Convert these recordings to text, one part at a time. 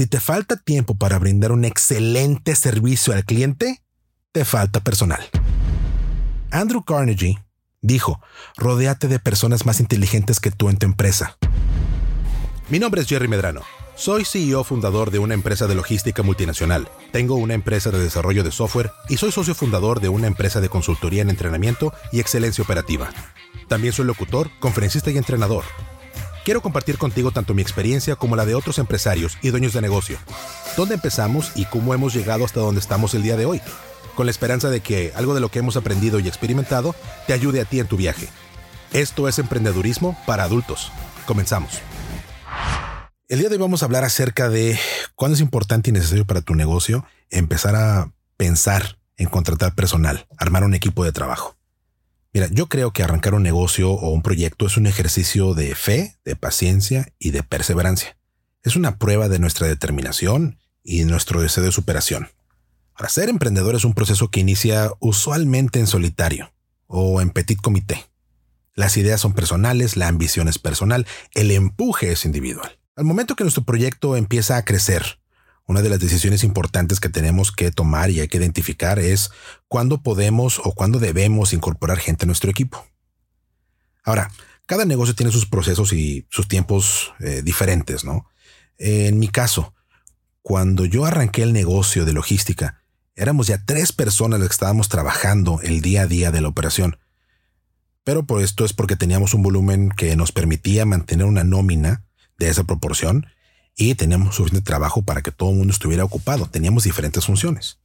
Si te falta tiempo para brindar un excelente servicio al cliente, te falta personal. Andrew Carnegie dijo, rodéate de personas más inteligentes que tú en tu empresa. Mi nombre es Jerry Medrano. Soy CEO fundador de una empresa de logística multinacional. Tengo una empresa de desarrollo de software y soy socio fundador de una empresa de consultoría en entrenamiento y excelencia operativa. También soy locutor, conferencista y entrenador. Quiero compartir contigo tanto mi experiencia como la de otros empresarios y dueños de negocio. ¿Dónde empezamos y cómo hemos llegado hasta donde estamos el día de hoy? Con la esperanza de que algo de lo que hemos aprendido y experimentado te ayude a ti en tu viaje. Esto es emprendedurismo para adultos. Comenzamos. El día de hoy vamos a hablar acerca de cuándo es importante y necesario para tu negocio empezar a pensar en contratar personal, armar un equipo de trabajo. Mira, yo creo que arrancar un negocio o un proyecto es un ejercicio de fe, de paciencia y de perseverancia. Es una prueba de nuestra determinación y nuestro deseo de superación. Para ser emprendedor es un proceso que inicia usualmente en solitario o en petit comité. Las ideas son personales, la ambición es personal, el empuje es individual. Al momento que nuestro proyecto empieza a crecer, una de las decisiones importantes que tenemos que tomar y hay que identificar es cuándo podemos o cuándo debemos incorporar gente a nuestro equipo. Ahora, cada negocio tiene sus procesos y sus tiempos eh, diferentes, ¿no? En mi caso, cuando yo arranqué el negocio de logística, éramos ya tres personas las que estábamos trabajando el día a día de la operación. Pero por esto es porque teníamos un volumen que nos permitía mantener una nómina de esa proporción y teníamos suficiente trabajo para que todo el mundo estuviera ocupado. Teníamos diferentes funciones.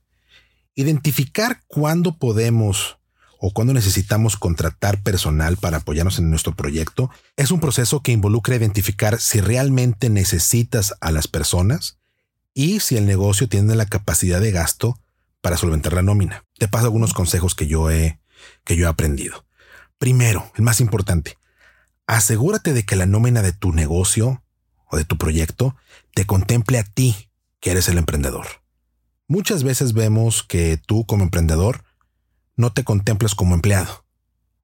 Identificar cuándo podemos o cuándo necesitamos contratar personal para apoyarnos en nuestro proyecto es un proceso que involucra identificar si realmente necesitas a las personas y si el negocio tiene la capacidad de gasto para solventar la nómina. Te paso algunos consejos que yo he, que yo he aprendido. Primero, el más importante, asegúrate de que la nómina de tu negocio de tu proyecto te contemple a ti, que eres el emprendedor. Muchas veces vemos que tú como emprendedor no te contemplas como empleado.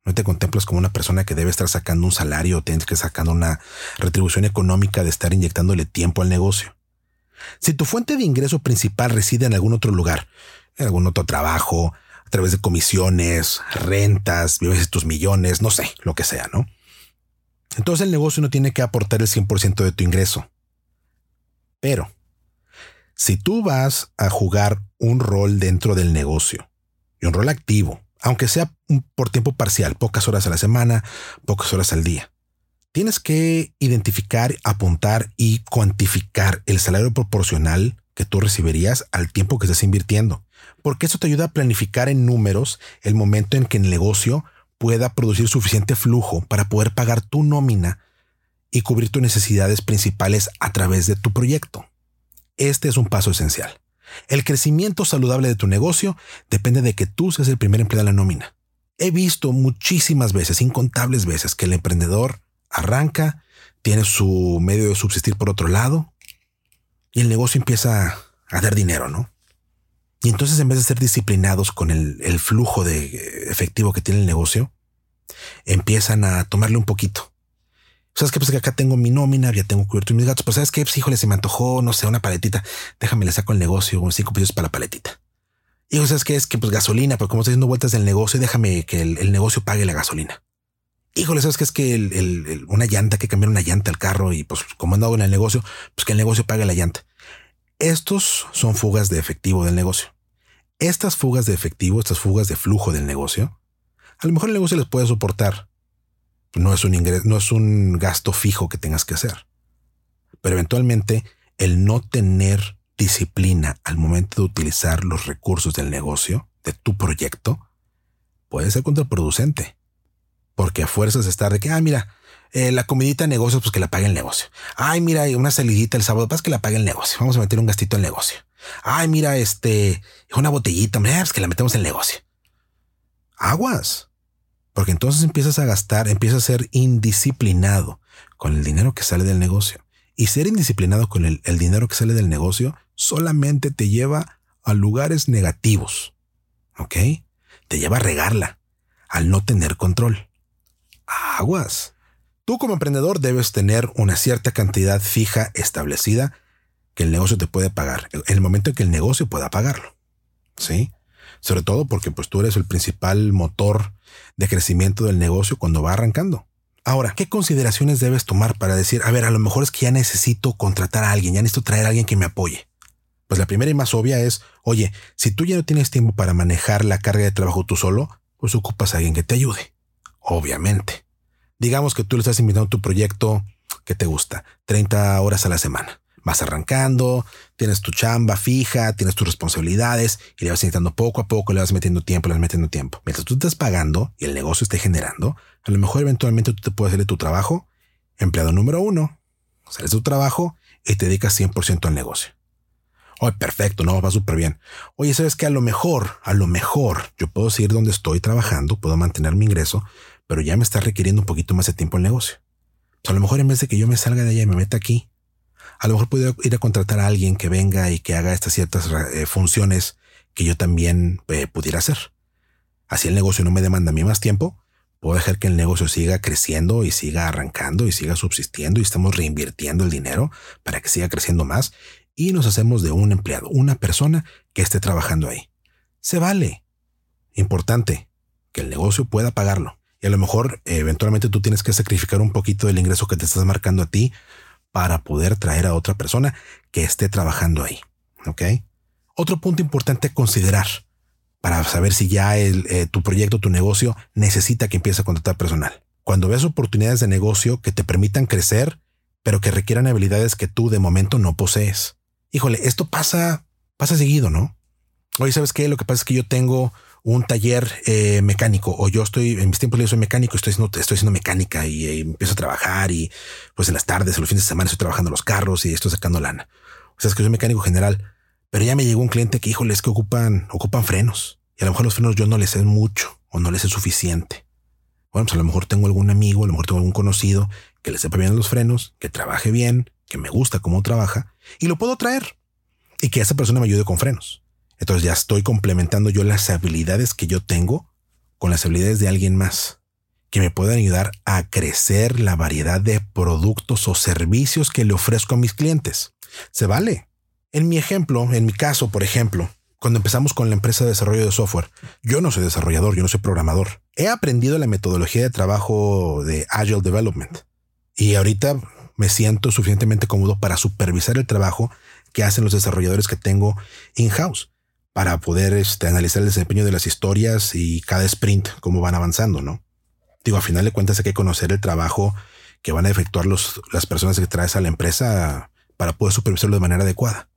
No te contemplas como una persona que debe estar sacando un salario o tienes que sacando una retribución económica de estar inyectándole tiempo al negocio. Si tu fuente de ingreso principal reside en algún otro lugar, en algún otro trabajo, a través de comisiones, rentas, vives tus millones, no sé, lo que sea, ¿no? Entonces el negocio no tiene que aportar el 100% de tu ingreso. Pero, si tú vas a jugar un rol dentro del negocio, y un rol activo, aunque sea por tiempo parcial, pocas horas a la semana, pocas horas al día, tienes que identificar, apuntar y cuantificar el salario proporcional que tú recibirías al tiempo que estás invirtiendo, porque eso te ayuda a planificar en números el momento en que el negocio pueda producir suficiente flujo para poder pagar tu nómina y cubrir tus necesidades principales a través de tu proyecto. Este es un paso esencial. El crecimiento saludable de tu negocio depende de que tú seas el primer empleado de la nómina. He visto muchísimas veces, incontables veces, que el emprendedor arranca, tiene su medio de subsistir por otro lado y el negocio empieza a dar dinero, ¿no? Y entonces en vez de ser disciplinados con el, flujo de efectivo que tiene el negocio, empiezan a tomarle un poquito. ¿Sabes qué? Pues que acá tengo mi nómina, ya tengo cubierto mis gatos. Pues sabes qué? Pues híjole, se me antojó, no sé, una paletita. Déjame le saco el negocio, unos cinco pesos para la paletita. Y ¿sabes qué? Es que pues gasolina, pero como estoy haciendo vueltas del negocio, déjame que el, negocio pague la gasolina. Híjole, ¿sabes qué? Es que una llanta, que cambiar una llanta al carro y pues como ando en el negocio, pues que el negocio pague la llanta. Estos son fugas de efectivo del negocio. Estas fugas de efectivo, estas fugas de flujo del negocio, a lo mejor el negocio les puede soportar. No es un ingreso, no es un gasto fijo que tengas que hacer. Pero eventualmente el no tener disciplina al momento de utilizar los recursos del negocio, de tu proyecto, puede ser contraproducente. Porque a fuerzas de estar de que, ah, mira, eh, la comidita de negocios, pues que la pague el negocio. Ay, mira, una salidita el sábado, pues que la pague el negocio. Vamos a meter un gastito al negocio. Ay, mira, este, una botellita, mira, pues que la metemos en el negocio. Aguas. Porque entonces empiezas a gastar, empiezas a ser indisciplinado con el dinero que sale del negocio. Y ser indisciplinado con el, el dinero que sale del negocio solamente te lleva a lugares negativos. ¿Ok? Te lleva a regarla, al no tener control. Aguas. Tú como emprendedor debes tener una cierta cantidad fija establecida que el negocio te puede pagar, en el momento en que el negocio pueda pagarlo. ¿Sí? Sobre todo porque pues tú eres el principal motor de crecimiento del negocio cuando va arrancando. Ahora, ¿qué consideraciones debes tomar para decir, a ver, a lo mejor es que ya necesito contratar a alguien, ya necesito traer a alguien que me apoye? Pues la primera y más obvia es, oye, si tú ya no tienes tiempo para manejar la carga de trabajo tú solo, pues ocupas a alguien que te ayude. Obviamente. Digamos que tú le estás invitando tu proyecto que te gusta, 30 horas a la semana. Vas arrancando, tienes tu chamba fija, tienes tus responsabilidades y le vas invitando poco a poco, le vas metiendo tiempo, le vas metiendo tiempo. Mientras tú estás pagando y el negocio esté generando, a lo mejor eventualmente tú te puedes hacer tu trabajo, empleado número uno, sales de tu trabajo y te dedicas 100% al negocio. Oye, perfecto, no, va súper bien. Oye, sabes que a lo mejor, a lo mejor yo puedo seguir donde estoy trabajando, puedo mantener mi ingreso, pero ya me está requiriendo un poquito más de tiempo el negocio. A lo mejor en vez de que yo me salga de allá y me meta aquí, a lo mejor puedo ir a contratar a alguien que venga y que haga estas ciertas eh, funciones que yo también eh, pudiera hacer. Así el negocio no me demanda a mí más tiempo, puedo dejar que el negocio siga creciendo y siga arrancando y siga subsistiendo y estamos reinvirtiendo el dinero para que siga creciendo más y nos hacemos de un empleado, una persona que esté trabajando ahí. Se vale. Importante, que el negocio pueda pagarlo. Y a lo mejor eventualmente tú tienes que sacrificar un poquito del ingreso que te estás marcando a ti para poder traer a otra persona que esté trabajando ahí. ¿Ok? Otro punto importante a considerar para saber si ya eh, tu proyecto, tu negocio necesita que empieces a contratar personal. Cuando ves oportunidades de negocio que te permitan crecer, pero que requieran habilidades que tú de momento no posees. Híjole, esto pasa, pasa seguido, ¿no? Oye, ¿sabes qué? Lo que pasa es que yo tengo un taller eh, mecánico o yo estoy en mis tiempos libres soy mecánico, estoy haciendo, estoy haciendo mecánica y, eh, empiezo a trabajar y pues en las tardes, en los fines de semana estoy trabajando los carros y estoy sacando lana. O sea, es que soy mecánico general, pero ya me llegó un cliente que, híjole, es que ocupan, ocupan frenos y a lo mejor los frenos yo no les sé mucho o no les sé suficiente. Bueno, pues a lo mejor tengo algún amigo, a lo mejor tengo algún conocido que le sepa bien los frenos, que trabaje bien, que me gusta cómo trabaja y lo puedo traer y que esa persona me ayude con frenos. Entonces ya estoy complementando yo las habilidades que yo tengo con las habilidades de alguien más que me puedan ayudar a crecer la variedad de productos o servicios que le ofrezco a mis clientes. Se vale. En mi ejemplo, en mi caso, por ejemplo, cuando empezamos con la empresa de desarrollo de software, yo no soy desarrollador, yo no soy programador. He aprendido la metodología de trabajo de Agile Development y ahorita me siento suficientemente cómodo para supervisar el trabajo que hacen los desarrolladores que tengo in-house para poder este, analizar el desempeño de las historias y cada sprint, cómo van avanzando, ¿no? Digo, a final de cuentas hay que conocer el trabajo que van a efectuar los, las personas que traes a la empresa para poder supervisarlo de manera adecuada.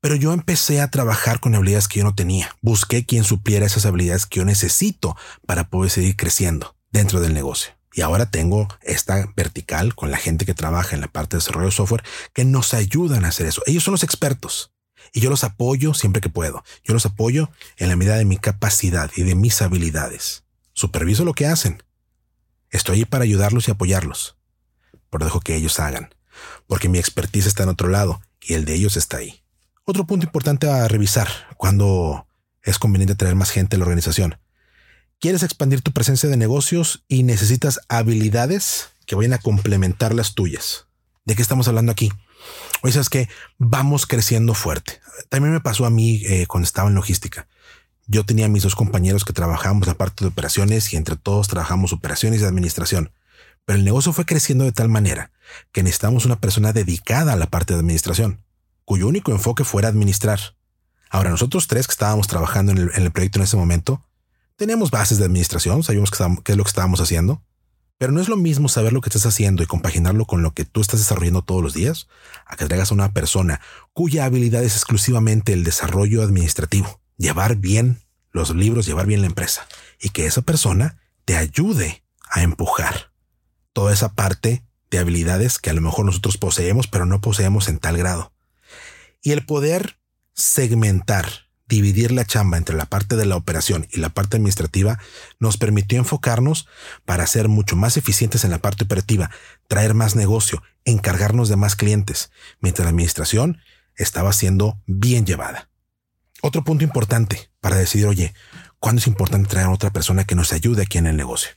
Pero yo empecé a trabajar con habilidades que yo no tenía. Busqué quien supliera esas habilidades que yo necesito para poder seguir creciendo dentro del negocio. Y ahora tengo esta vertical con la gente que trabaja en la parte de desarrollo de software que nos ayudan a hacer eso. Ellos son los expertos y yo los apoyo siempre que puedo. Yo los apoyo en la medida de mi capacidad y de mis habilidades. Superviso lo que hacen. Estoy ahí para ayudarlos y apoyarlos. Pero dejo que ellos hagan, porque mi expertise está en otro lado y el de ellos está ahí. Otro punto importante a revisar cuando es conveniente traer más gente a la organización. Quieres expandir tu presencia de negocios y necesitas habilidades que vayan a complementar las tuyas. ¿De qué estamos hablando aquí? Oye, sabes que vamos creciendo fuerte. También me pasó a mí eh, cuando estaba en logística. Yo tenía mis dos compañeros que trabajábamos la parte de operaciones y entre todos trabajamos operaciones y administración. Pero el negocio fue creciendo de tal manera que necesitamos una persona dedicada a la parte de administración, cuyo único enfoque fuera administrar. Ahora, nosotros tres que estábamos trabajando en el, proyecto en ese momento, teníamos bases de administración, sabíamos qué es lo que estábamos haciendo, pero no es lo mismo saber lo que estás haciendo y compaginarlo con lo que tú estás desarrollando todos los días, a que traigas a una persona cuya habilidad es exclusivamente el desarrollo administrativo, llevar bien los libros, llevar bien la empresa, y que esa persona te ayude a empujar toda esa parte de habilidades que a lo mejor nosotros poseemos, pero no poseemos en tal grado. Y el poder segmentar dividir la chamba entre la parte de la operación y la parte administrativa nos permitió enfocarnos para ser mucho más eficientes en la parte operativa, traer más negocio, encargarnos de más clientes, mientras la administración estaba siendo bien llevada. Otro punto importante para decidir, oye, ¿cuándo es importante traer a otra persona que nos ayude aquí en el negocio?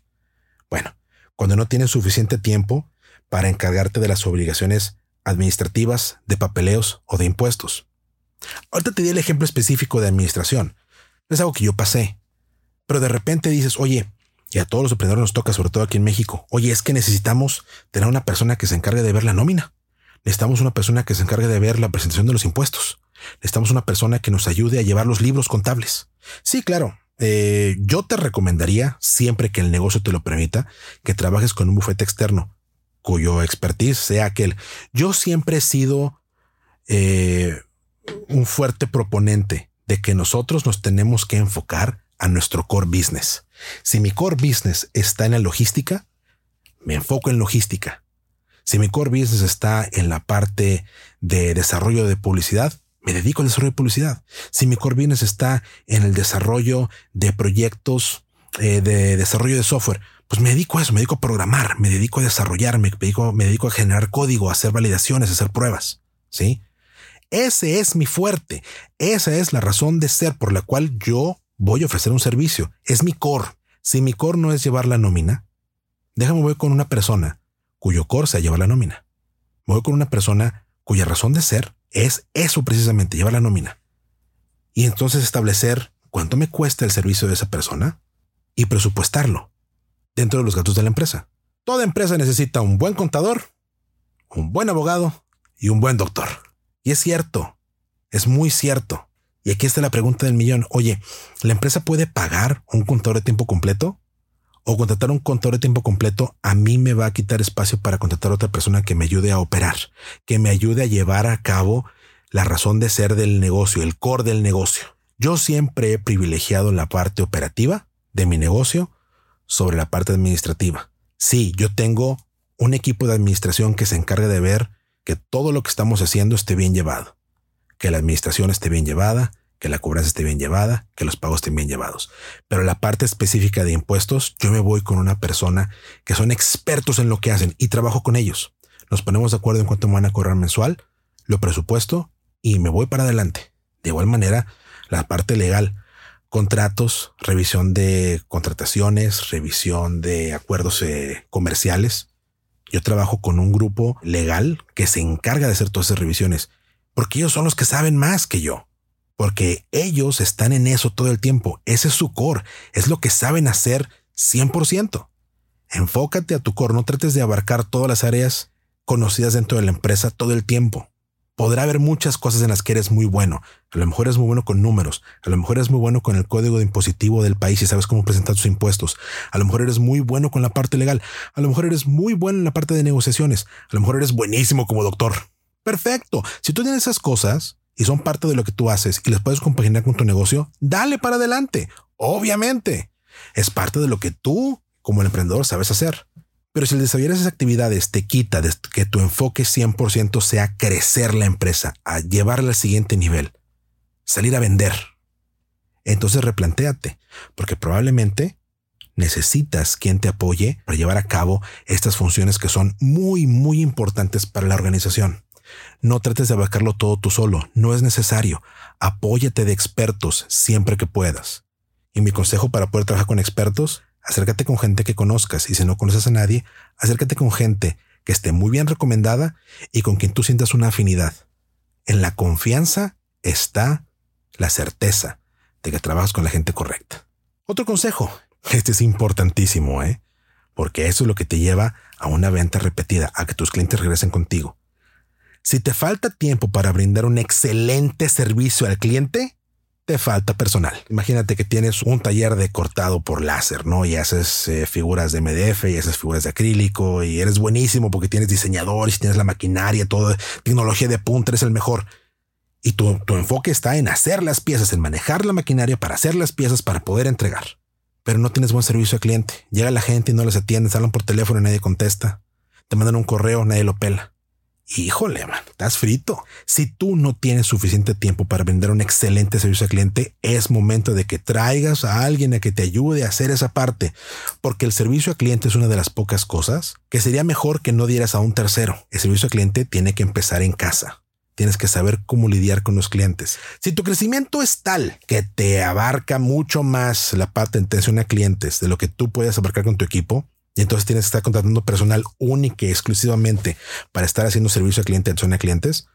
Bueno, cuando no tienes suficiente tiempo para encargarte de las obligaciones administrativas, de papeleos o de impuestos. Ahorita te di el ejemplo específico de administración. Es algo que yo pasé. Pero de repente dices, oye, y a todos los emprendedores nos toca, sobre todo aquí en México, oye, es que necesitamos tener una persona que se encargue de ver la nómina. Necesitamos una persona que se encargue de ver la presentación de los impuestos. Necesitamos una persona que nos ayude a llevar los libros contables. Sí, claro. Eh, yo te recomendaría, siempre que el negocio te lo permita, que trabajes con un bufete externo cuyo expertise sea aquel. Yo siempre he sido eh, un fuerte proponente de que nosotros nos tenemos que enfocar a nuestro core business. Si mi core business está en la logística, me enfoco en logística. Si mi core business está en la parte de desarrollo de publicidad, me dedico al desarrollo de publicidad. Si mi core business está en el desarrollo de proyectos eh, de desarrollo de software, pues me dedico a eso, me dedico a programar, me dedico a desarrollarme, me dedico, me dedico a generar código, a hacer validaciones, a hacer pruebas. Sí, ese es mi fuerte. Esa es la razón de ser por la cual yo voy a ofrecer un servicio. Es mi core. Si mi core no es llevar la nómina, déjame voy con una persona cuyo core sea llevar la nómina. Voy con una persona cuya razón de ser es eso precisamente, llevar la nómina. Y entonces establecer cuánto me cuesta el servicio de esa persona y presupuestarlo dentro de los gastos de la empresa. Toda empresa necesita un buen contador, un buen abogado y un buen doctor. Y es cierto, es muy cierto. Y aquí está la pregunta del millón. Oye, ¿la empresa puede pagar un contador de tiempo completo? O contratar un contador de tiempo completo a mí me va a quitar espacio para contratar a otra persona que me ayude a operar, que me ayude a llevar a cabo la razón de ser del negocio, el core del negocio. Yo siempre he privilegiado la parte operativa de mi negocio sobre la parte administrativa. Sí, yo tengo un equipo de administración que se encarga de ver que todo lo que estamos haciendo esté bien llevado que la administración esté bien llevada, que la cobranza esté bien llevada, que los pagos estén bien llevados. Pero la parte específica de impuestos, yo me voy con una persona que son expertos en lo que hacen y trabajo con ellos. Nos ponemos de acuerdo en cuánto me van a cobrar mensual, lo presupuesto y me voy para adelante. De igual manera, la parte legal, contratos, revisión de contrataciones, revisión de acuerdos eh, comerciales. Yo trabajo con un grupo legal que se encarga de hacer todas esas revisiones porque ellos son los que saben más que yo. Porque ellos están en eso todo el tiempo. Ese es su core. Es lo que saben hacer 100%. Enfócate a tu core. No trates de abarcar todas las áreas conocidas dentro de la empresa todo el tiempo. Podrá haber muchas cosas en las que eres muy bueno. A lo mejor eres muy bueno con números. A lo mejor eres muy bueno con el código de impositivo del país y sabes cómo presentar tus impuestos. A lo mejor eres muy bueno con la parte legal. A lo mejor eres muy bueno en la parte de negociaciones. A lo mejor eres buenísimo como doctor. Perfecto. Si tú tienes esas cosas y son parte de lo que tú haces y las puedes compaginar con tu negocio, dale para adelante. Obviamente. Es parte de lo que tú, como el emprendedor, sabes hacer. Pero si el desarrollar esas actividades te quita que tu enfoque 100% sea crecer la empresa, a llevarla al siguiente nivel, salir a vender, entonces replantéate, porque probablemente necesitas quien te apoye para llevar a cabo estas funciones que son muy, muy importantes para la organización. No trates de abarcarlo todo tú solo, no es necesario. Apóyate de expertos siempre que puedas. Y mi consejo para poder trabajar con expertos, acércate con gente que conozcas y si no conoces a nadie, acércate con gente que esté muy bien recomendada y con quien tú sientas una afinidad. En la confianza está la certeza de que trabajas con la gente correcta. Otro consejo, este es importantísimo, ¿eh? Porque eso es lo que te lleva a una venta repetida, a que tus clientes regresen contigo. Si te falta tiempo para brindar un excelente servicio al cliente, te falta personal. Imagínate que tienes un taller de cortado por láser, ¿no? Y haces eh, figuras de MDF y haces figuras de acrílico y eres buenísimo porque tienes diseñadores, tienes la maquinaria, toda tecnología de punta, eres el mejor. Y tu, tu enfoque está en hacer las piezas, en manejar la maquinaria para hacer las piezas para poder entregar. Pero no tienes buen servicio al cliente. Llega la gente y no les atiendes, hablan por teléfono y nadie contesta. Te mandan un correo, nadie lo pela. Híjole, man, estás frito. Si tú no tienes suficiente tiempo para vender un excelente servicio al cliente, es momento de que traigas a alguien a que te ayude a hacer esa parte, porque el servicio al cliente es una de las pocas cosas que sería mejor que no dieras a un tercero. El servicio al cliente tiene que empezar en casa. Tienes que saber cómo lidiar con los clientes. Si tu crecimiento es tal que te abarca mucho más la parte de atención a clientes de lo que tú puedes abarcar con tu equipo, y entonces tienes que estar contratando personal único y exclusivamente para estar haciendo servicio al cliente, atención a clientes,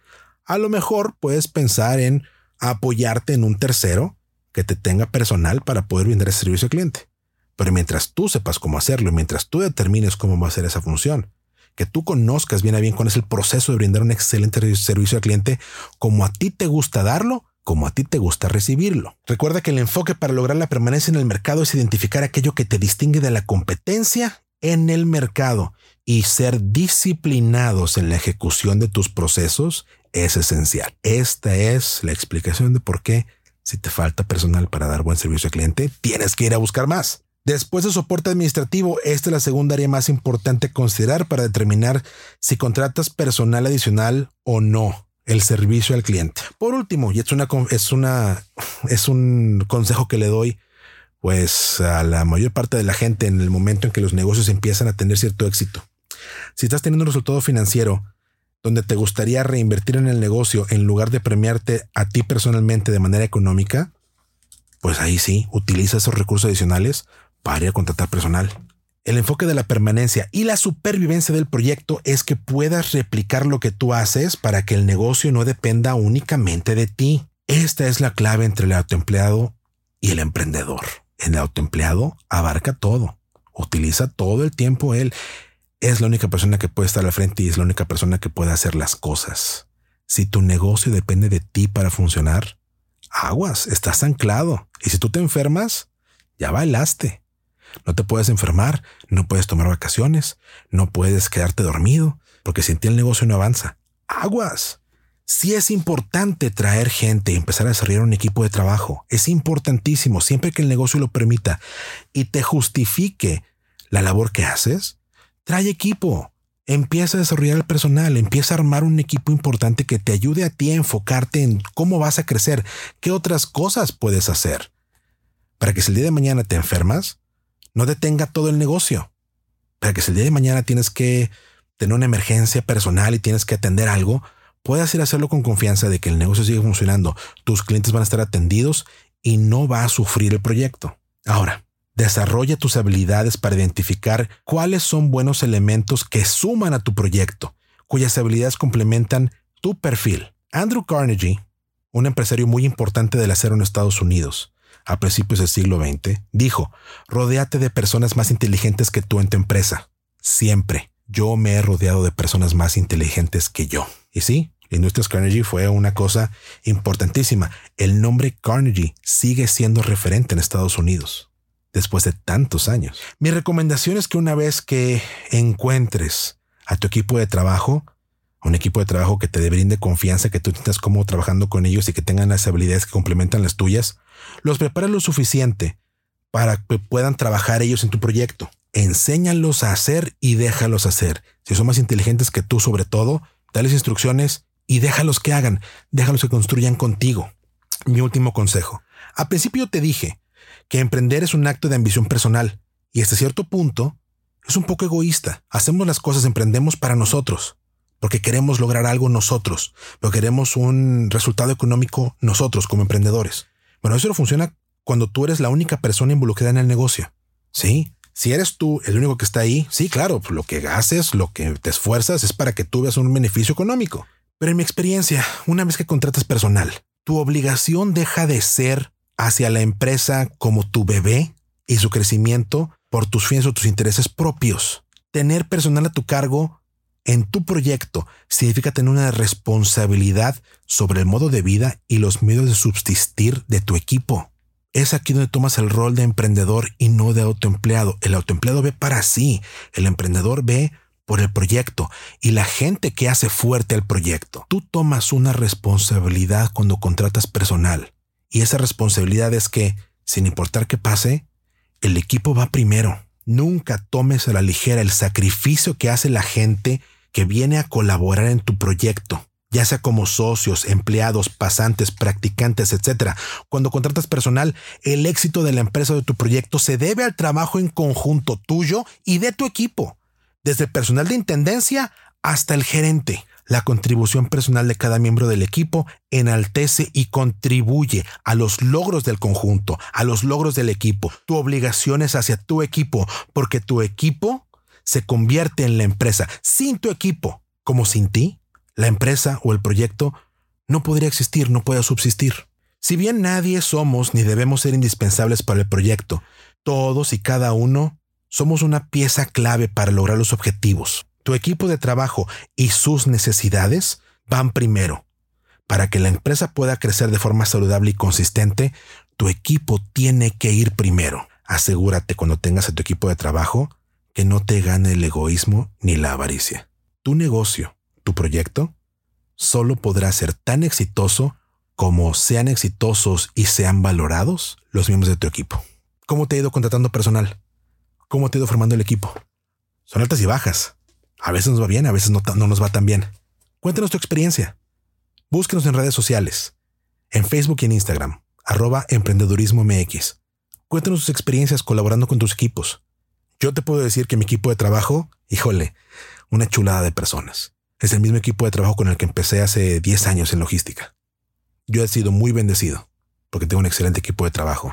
a lo mejor puedes pensar en apoyarte en un tercero que te tenga personal para poder brindar ese servicio al cliente. Pero mientras tú sepas cómo hacerlo mientras tú determines cómo va a ser esa función, que tú conozcas bien a bien cuál es el proceso de brindar un excelente servicio al cliente, como a ti te gusta darlo, como a ti te gusta recibirlo. Recuerda que el enfoque para lograr la permanencia en el mercado es identificar aquello que te distingue de la competencia en el mercado y ser disciplinados en la ejecución de tus procesos es esencial. Esta es la explicación de por qué si te falta personal para dar buen servicio al cliente, tienes que ir a buscar más. Después de soporte administrativo, esta es la segunda área más importante considerar para determinar si contratas personal adicional o no el servicio al cliente. Por último, y es una, es una, es un consejo que le doy pues a la mayor parte de la gente en el momento en que los negocios empiezan a tener cierto éxito. Si estás teniendo un resultado financiero donde te gustaría reinvertir en el negocio en lugar de premiarte a ti personalmente de manera económica, pues ahí sí, utiliza esos recursos adicionales para ir a contratar personal. El enfoque de la permanencia y la supervivencia del proyecto es que puedas replicar lo que tú haces para que el negocio no dependa únicamente de ti. Esta es la clave entre el autoempleado y el emprendedor. El autoempleado abarca todo, utiliza todo el tiempo él. Es la única persona que puede estar al frente y es la única persona que puede hacer las cosas. Si tu negocio depende de ti para funcionar, aguas, estás anclado. Y si tú te enfermas, ya bailaste. No te puedes enfermar, no puedes tomar vacaciones, no puedes quedarte dormido, porque sin ti el negocio no avanza. Aguas. Sí es importante traer gente y empezar a desarrollar un equipo de trabajo. Es importantísimo siempre que el negocio lo permita y te justifique la labor que haces. Trae equipo. Empieza a desarrollar el personal, empieza a armar un equipo importante que te ayude a ti a enfocarte en cómo vas a crecer, qué otras cosas puedes hacer. Para que si el día de mañana te enfermas, no detenga todo el negocio. Para que si el día de mañana tienes que tener una emergencia personal y tienes que atender algo, puedas ir a hacerlo con confianza de que el negocio sigue funcionando, tus clientes van a estar atendidos y no va a sufrir el proyecto. Ahora, desarrolla tus habilidades para identificar cuáles son buenos elementos que suman a tu proyecto, cuyas habilidades complementan tu perfil. Andrew Carnegie, un empresario muy importante del acero en Estados Unidos, a principios del siglo XX, dijo, rodéate de personas más inteligentes que tú en tu empresa. Siempre. Yo me he rodeado de personas más inteligentes que yo. Y sí, Industrias Carnegie fue una cosa importantísima. El nombre Carnegie sigue siendo referente en Estados Unidos después de tantos años. Mi recomendación es que una vez que encuentres a tu equipo de trabajo, un equipo de trabajo que te brinde confianza, que tú sientas como trabajando con ellos y que tengan las habilidades que complementan las tuyas, los prepares lo suficiente para que puedan trabajar ellos en tu proyecto. Enséñalos a hacer y déjalos hacer. Si son más inteligentes que tú sobre todo, dales instrucciones y déjalos que hagan, déjalos que construyan contigo. Mi último consejo. A principio te dije que emprender es un acto de ambición personal y hasta cierto punto es un poco egoísta. Hacemos las cosas, emprendemos para nosotros, porque queremos lograr algo nosotros, porque queremos un resultado económico nosotros como emprendedores. Bueno, eso no funciona cuando tú eres la única persona involucrada en el negocio. Sí, si eres tú el único que está ahí, sí, claro, lo que haces, lo que te esfuerzas es para que tú veas un beneficio económico. Pero en mi experiencia, una vez que contratas personal, tu obligación deja de ser hacia la empresa como tu bebé y su crecimiento por tus fines o tus intereses propios. Tener personal a tu cargo en tu proyecto significa tener una responsabilidad sobre el modo de vida y los medios de subsistir de tu equipo. Es aquí donde tomas el rol de emprendedor y no de autoempleado. El autoempleado ve para sí, el emprendedor ve por el proyecto y la gente que hace fuerte el proyecto. Tú tomas una responsabilidad cuando contratas personal y esa responsabilidad es que, sin importar qué pase, el equipo va primero. Nunca tomes a la ligera el sacrificio que hace la gente que viene a colaborar en tu proyecto, ya sea como socios, empleados, pasantes, practicantes, etc. Cuando contratas personal, el éxito de la empresa de tu proyecto se debe al trabajo en conjunto tuyo y de tu equipo desde el personal de intendencia hasta el gerente. La contribución personal de cada miembro del equipo enaltece y contribuye a los logros del conjunto, a los logros del equipo. Tu obligación es hacia tu equipo, porque tu equipo se convierte en la empresa sin tu equipo, como sin ti, la empresa o el proyecto no podría existir, no puede subsistir. Si bien nadie somos ni debemos ser indispensables para el proyecto, todos y cada uno somos una pieza clave para lograr los objetivos. Tu equipo de trabajo y sus necesidades van primero. Para que la empresa pueda crecer de forma saludable y consistente, tu equipo tiene que ir primero. Asegúrate cuando tengas a tu equipo de trabajo que no te gane el egoísmo ni la avaricia. Tu negocio, tu proyecto, solo podrá ser tan exitoso como sean exitosos y sean valorados los miembros de tu equipo. ¿Cómo te ha ido contratando personal? ¿Cómo te ha ido formando el equipo? Son altas y bajas. A veces nos va bien, a veces no, no nos va tan bien. Cuéntanos tu experiencia. Búsquenos en redes sociales, en Facebook y en Instagram, arroba emprendedurismo. Cuéntanos tus experiencias colaborando con tus equipos. Yo te puedo decir que mi equipo de trabajo, híjole, una chulada de personas. Es el mismo equipo de trabajo con el que empecé hace 10 años en logística. Yo he sido muy bendecido porque tengo un excelente equipo de trabajo.